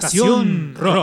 sensación rock.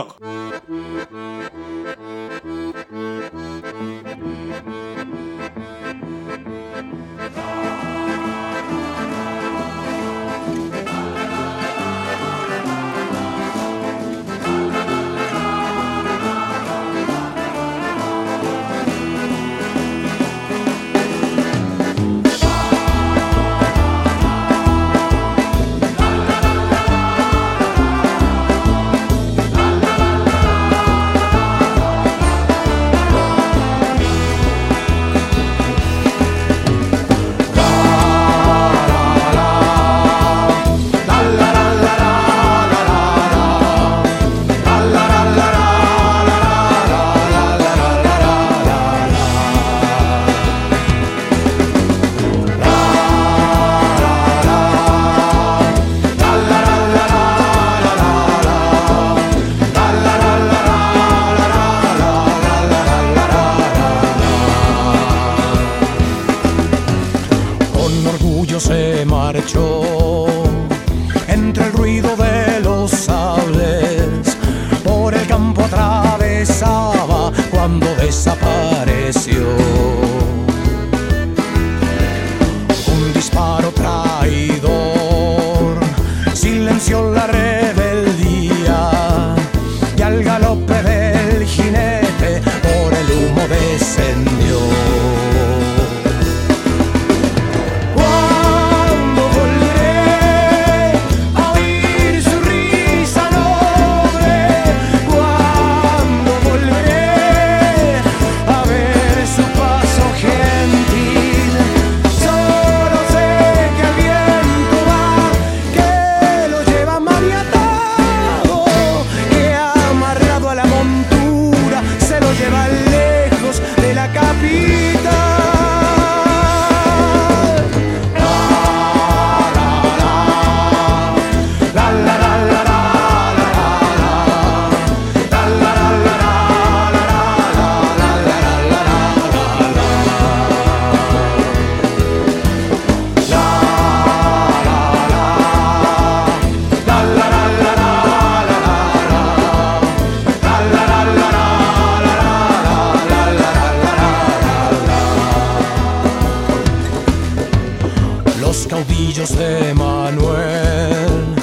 De Manuel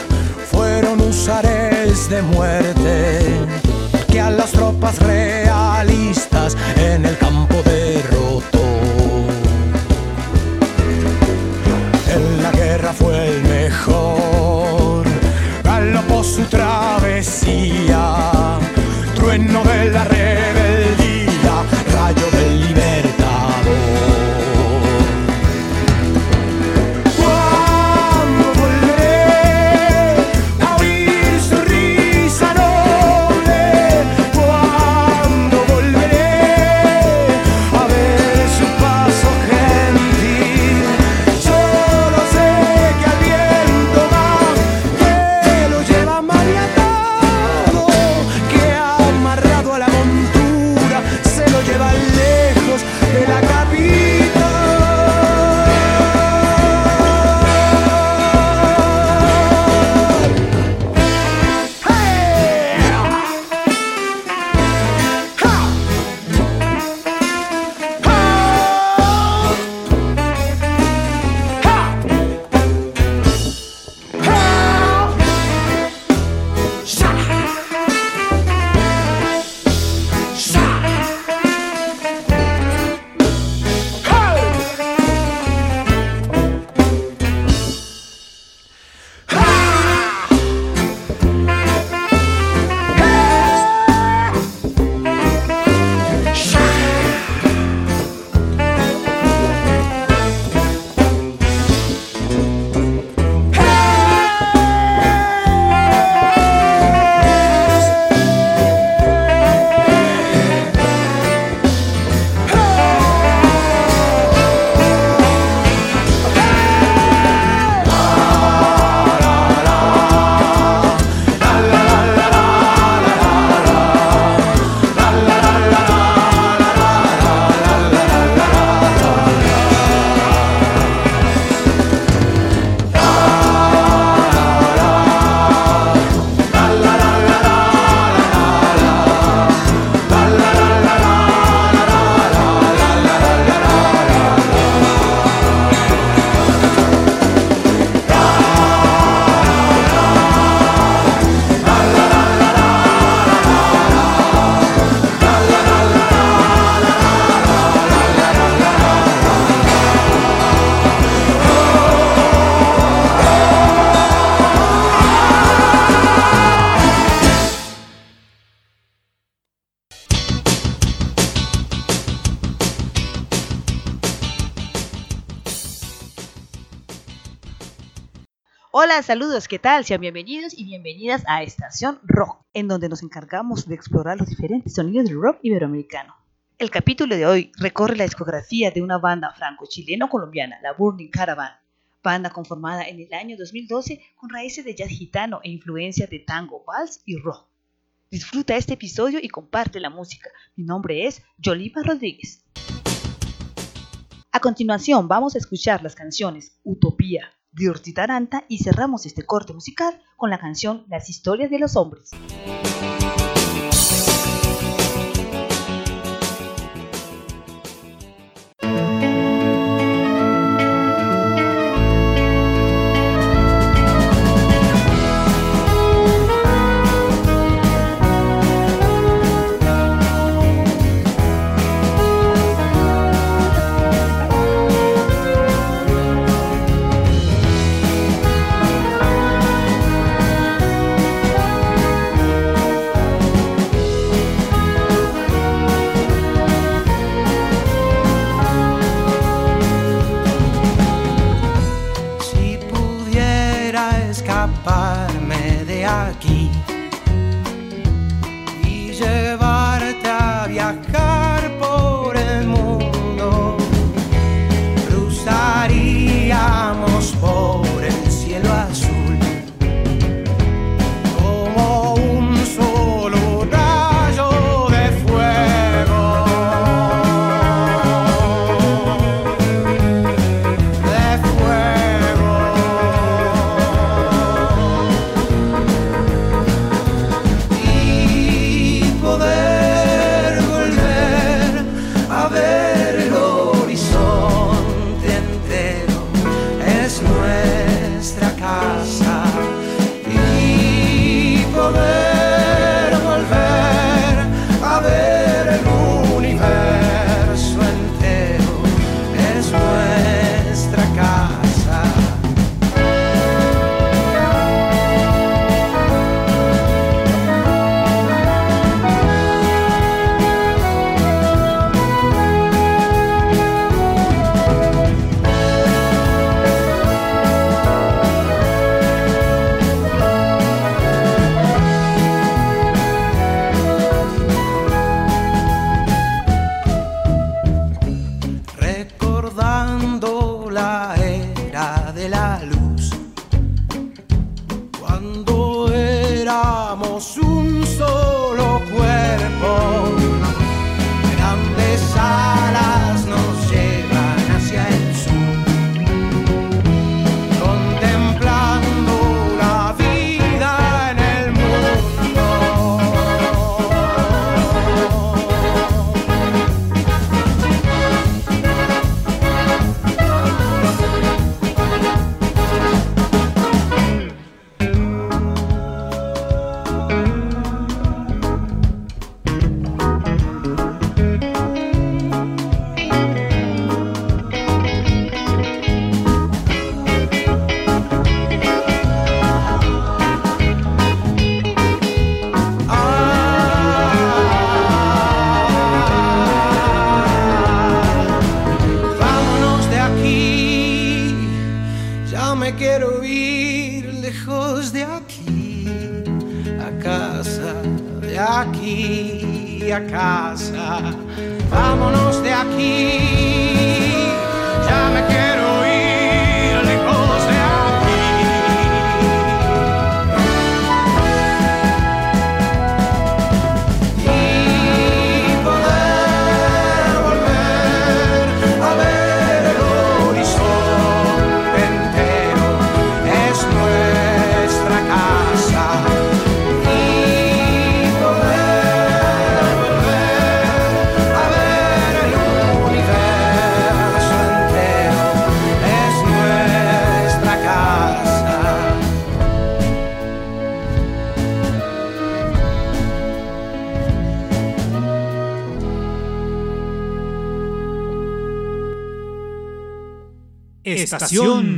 fueron usares de muerte que a las tropas realistas en el campo derrotó. En la guerra fue el mejor, galopó su travesía, trueno de la rebeldía, Hola, saludos, ¿qué tal? Sean bienvenidos y bienvenidas a Estación Rock, en donde nos encargamos de explorar los diferentes sonidos del rock iberoamericano. El capítulo de hoy recorre la discografía de una banda franco-chileno-colombiana, la Burning Caravan, banda conformada en el año 2012 con raíces de jazz gitano e influencias de tango, vals y rock. Disfruta este episodio y comparte la música. Mi nombre es Yoliva Rodríguez. A continuación vamos a escuchar las canciones Utopía, Dirty Taranta y cerramos este corte musical con la canción Las historias de los hombres. no me quiero ir lejos de aquí, a casa, de aquí, a casa. Vámonos de aquí, ya me quiero Estación.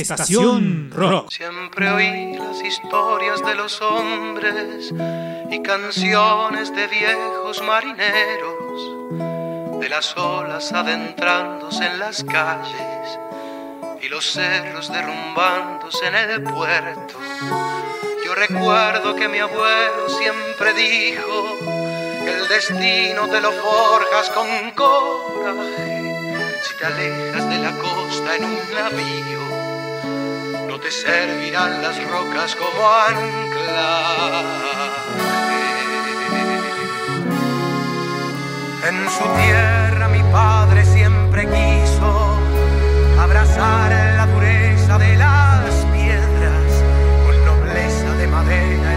Estación Rock. Siempre oí las historias de los hombres y canciones de viejos marineros, de las olas adentrándose en las calles y los cerros derrumbándose en el puerto. Yo recuerdo que mi abuelo siempre dijo que el destino te lo forjas con coraje. Si te alejas de la costa en un navío, te servirán las rocas como anclaje. En su tierra mi padre siempre quiso abrazar la dureza de las piedras con nobleza de madera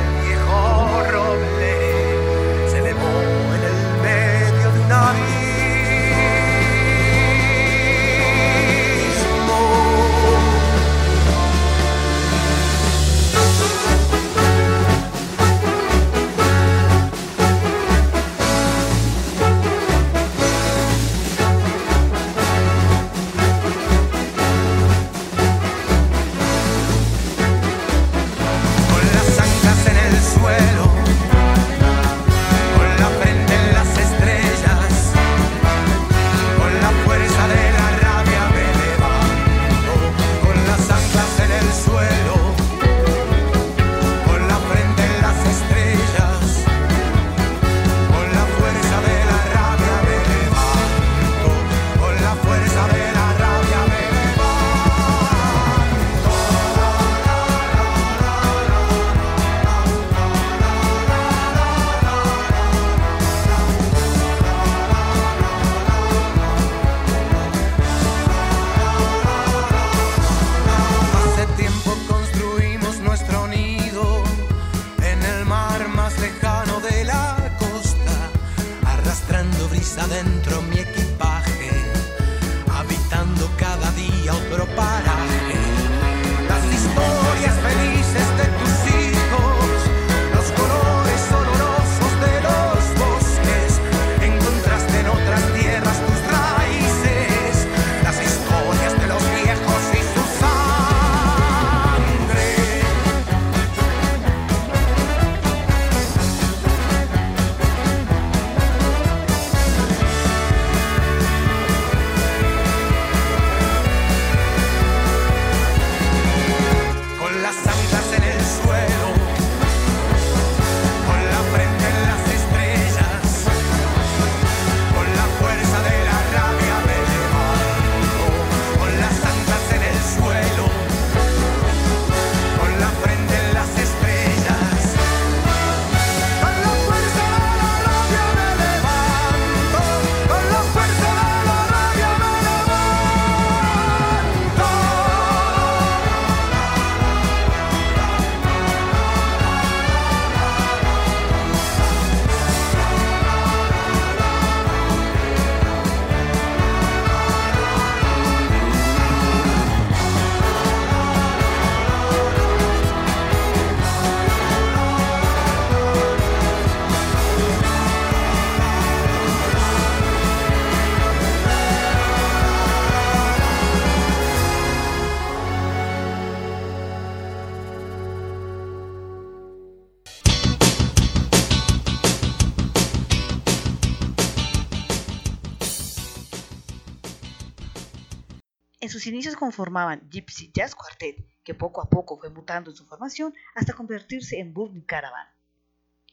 inicios conformaban Gypsy Jazz Quartet, que poco a poco fue mutando en su formación hasta convertirse en Burning Caravan.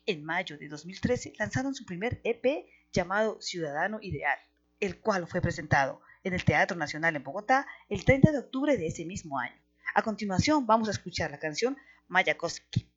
En mayo de 2013 lanzaron su primer EP llamado Ciudadano Ideal, el cual fue presentado en el Teatro Nacional en Bogotá el 30 de octubre de ese mismo año. A continuación vamos a escuchar la canción Mayakovsky.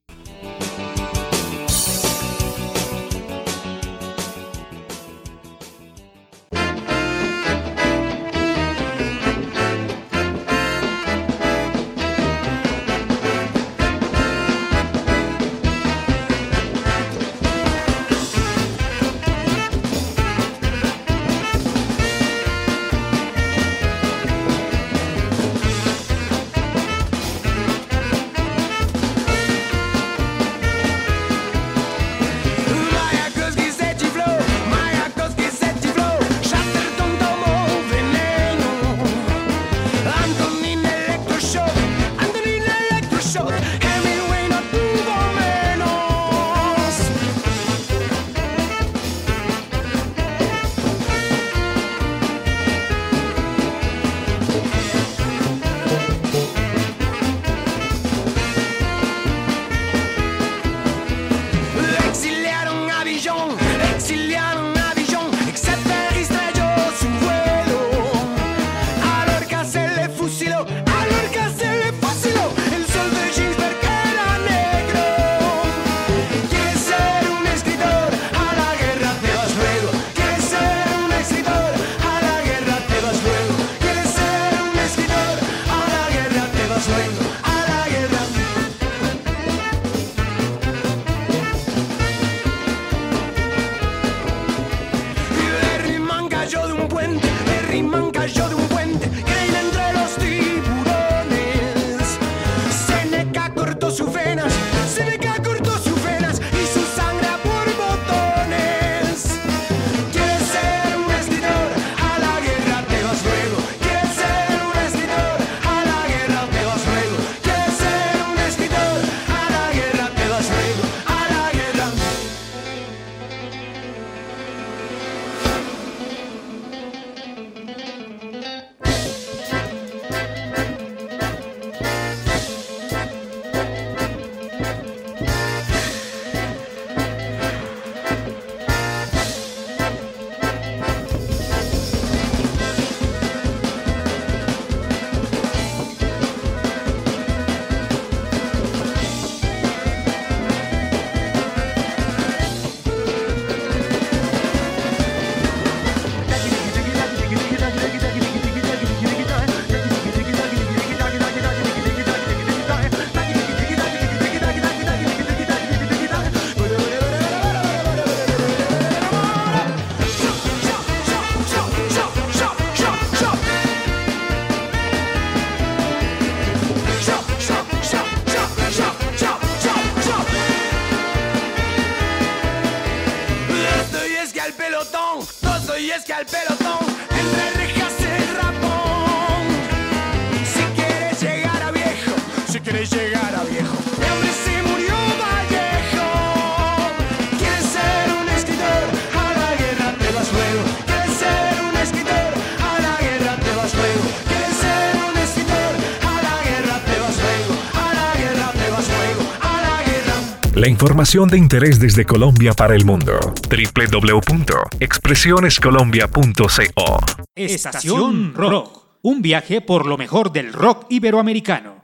información de interés desde Colombia para el mundo. www.expresionescolombia.co. Estación Rock. Un viaje por lo mejor del rock iberoamericano.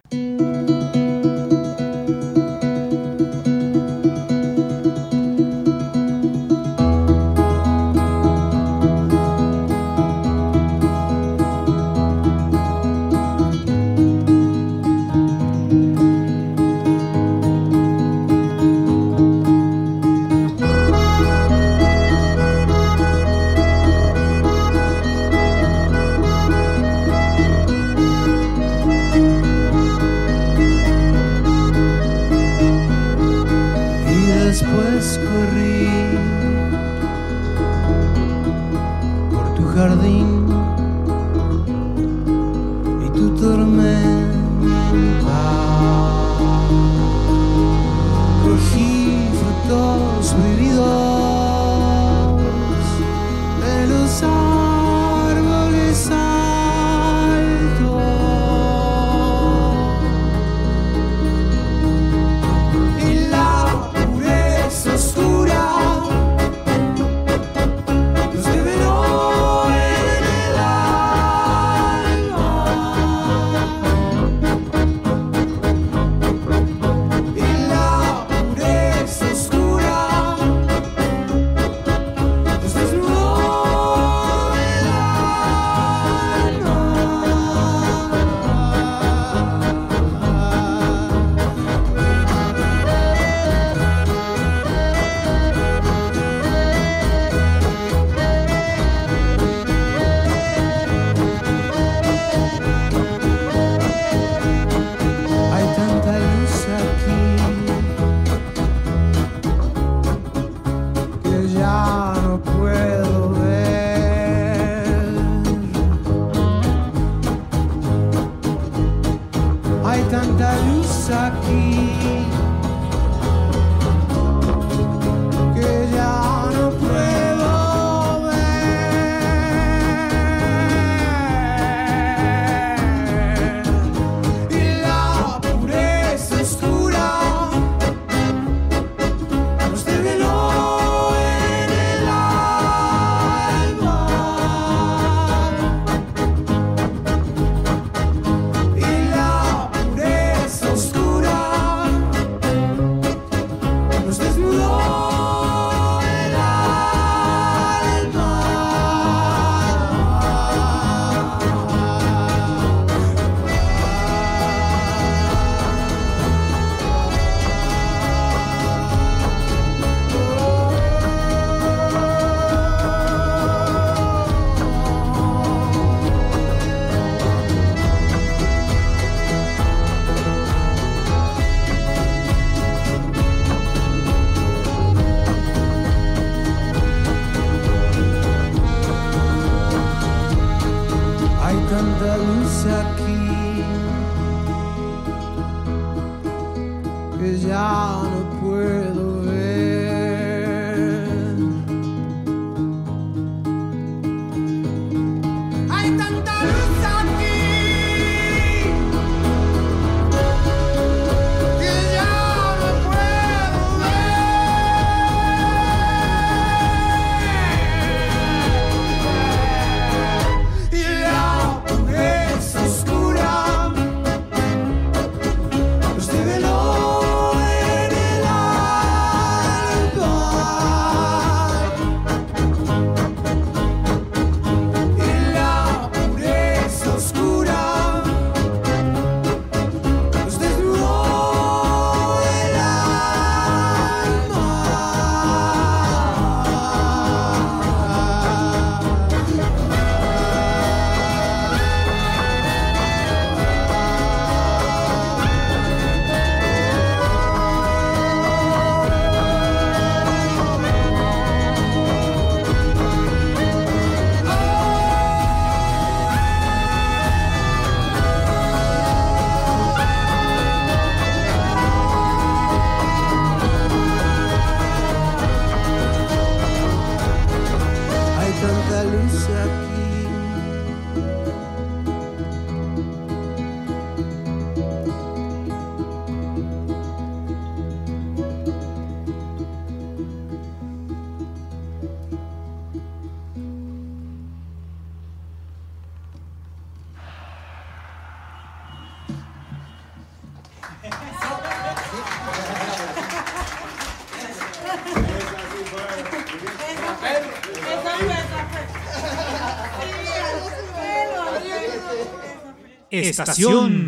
Estación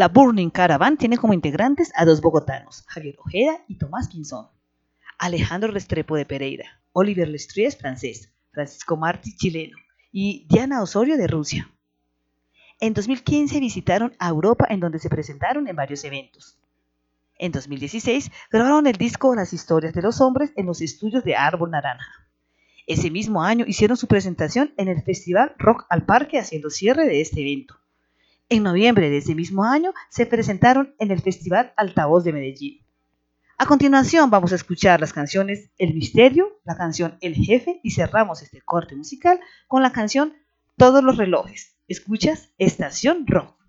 La Burning Caravan tiene como integrantes a dos bogotanos, Javier Ojeda y Tomás Pinzón, Alejandro Restrepo de Pereira, Oliver Lestries francés, Francisco Martí chileno y Diana Osorio de Rusia. En 2015 visitaron a Europa en donde se presentaron en varios eventos. En 2016 grabaron el disco Las historias de los hombres en los estudios de Árbol Naranja. Ese mismo año hicieron su presentación en el Festival Rock al Parque haciendo cierre de este evento. En noviembre de ese mismo año se presentaron en el Festival Altavoz de Medellín. A continuación vamos a escuchar las canciones El Misterio, la canción El Jefe y cerramos este corte musical con la canción Todos los relojes. Escuchas Estación Rock.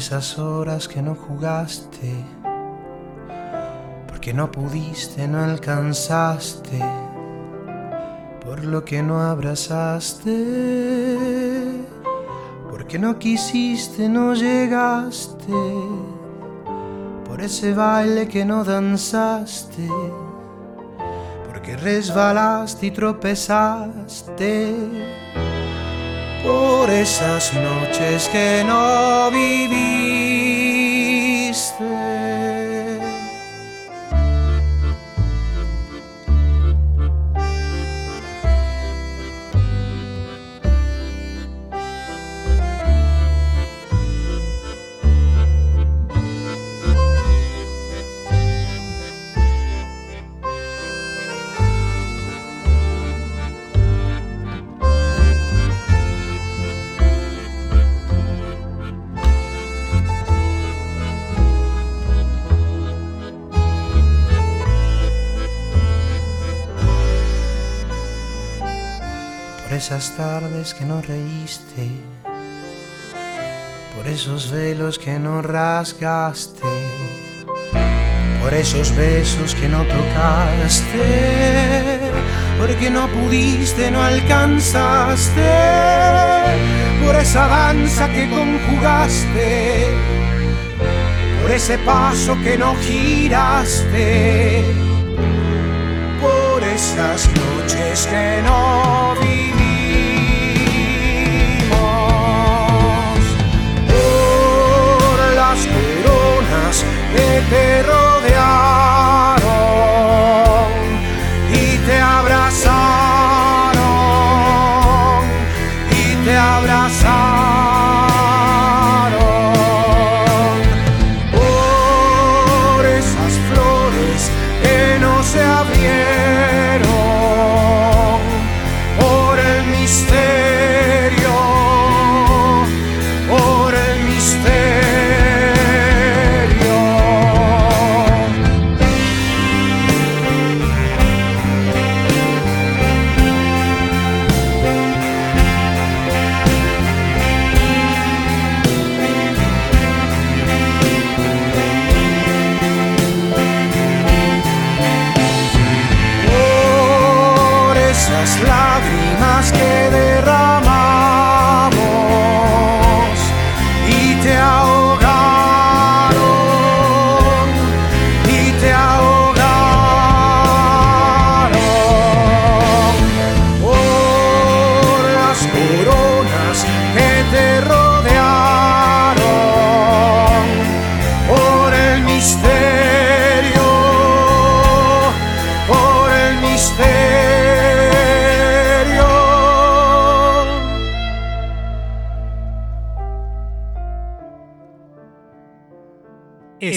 Esas horas que no jugaste, porque no pudiste, no alcanzaste, por lo que no abrazaste, porque no quisiste, no llegaste, por ese baile que no danzaste, porque resbalaste y tropezaste por esas noches que no viviste. Esas tardes que no reíste, por esos velos que no rasgaste, por esos besos que no tocaste, porque no pudiste, no alcanzaste, por esa danza que conjugaste, por ese paso que no giraste por esas noches que no que te rodearon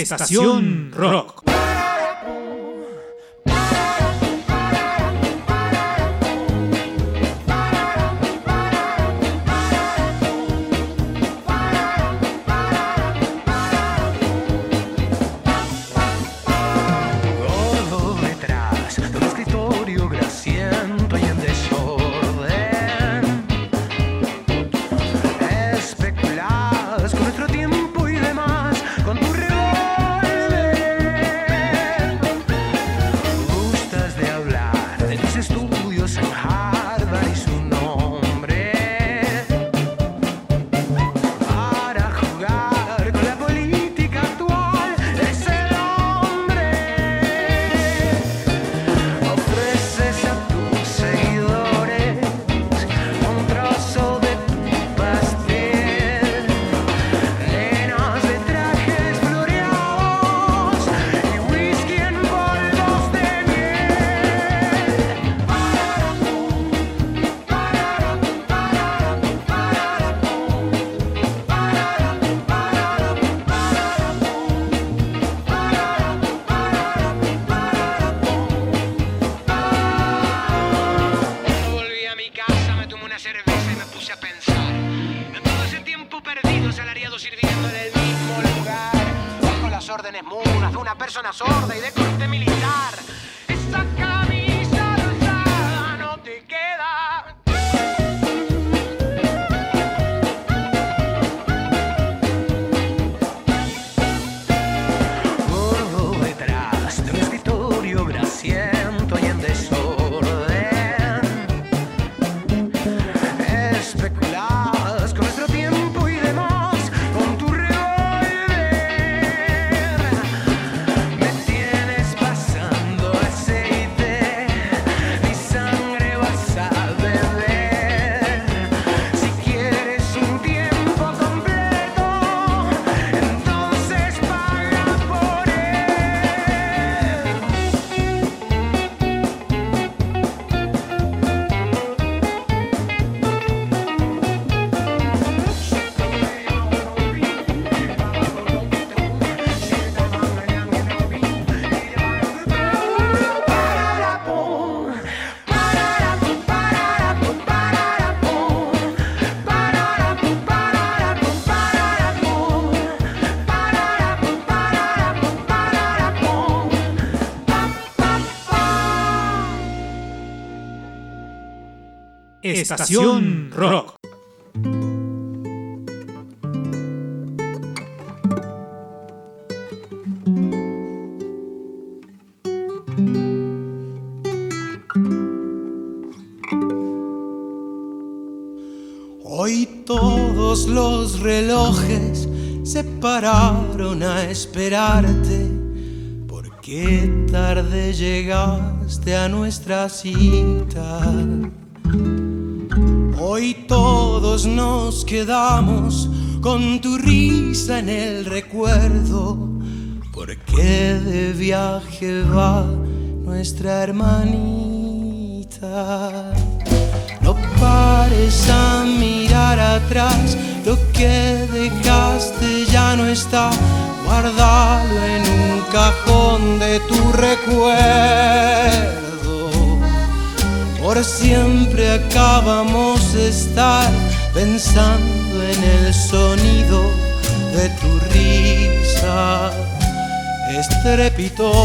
Estación Rock. Estación Rock. Hoy todos los relojes se pararon a esperarte. ¿Por qué tarde llegaste a nuestra cita? Hoy todos nos quedamos con tu risa en el recuerdo. ¿Por qué de viaje va nuestra hermanita? No pares a mirar atrás, lo que dejaste ya no está. Guárdalo en un cajón de tu recuerdo. Por siempre acabamos de estar pensando en el sonido de tu risa estrepitosa.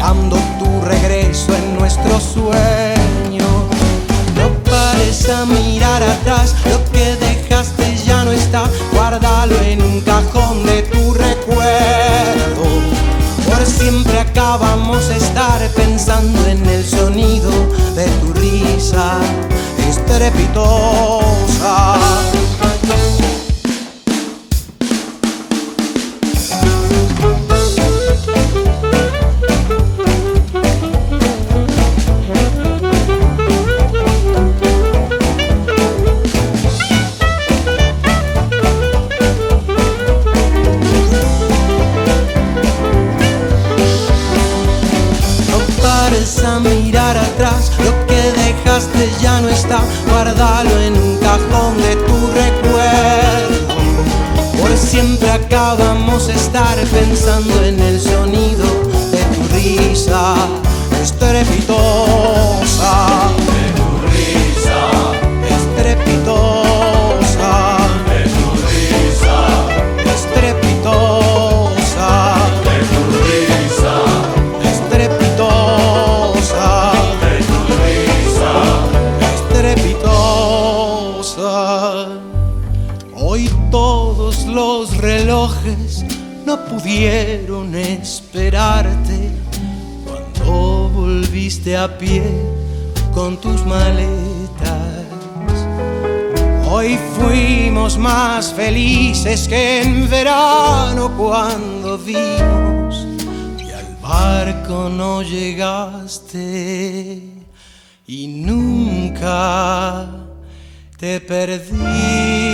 Esperando tu regreso en nuestro sueño. No pares mirar atrás, lo que dejaste ya no está, guárdalo en un cajón de tu recuerdo. Por siempre acabamos de estar pensando en el sonido de tu risa estrepitosa. Ya no está, guárdalo en un cajón de tu recuerdo. Por siempre acabamos de estar pensando en el sonido de tu risa estrepitosa. No pudieron esperarte cuando volviste a pie con tus maletas. Hoy fuimos más felices que en verano cuando vimos que al barco no llegaste y nunca te perdimos.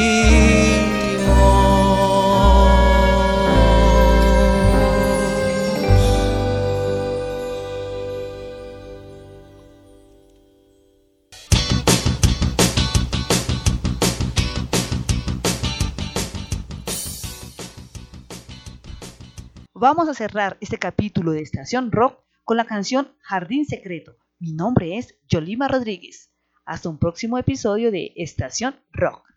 Vamos a cerrar este capítulo de Estación Rock con la canción Jardín Secreto. Mi nombre es Yolima Rodríguez. Hasta un próximo episodio de Estación Rock.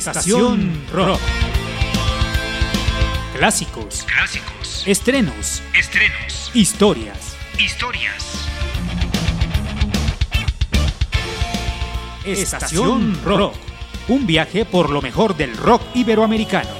Estación Rock. Clásicos, Clásicos. estrenos, Estrenos. historias. Historias. Estación Rock. Un viaje por lo mejor del rock iberoamericano.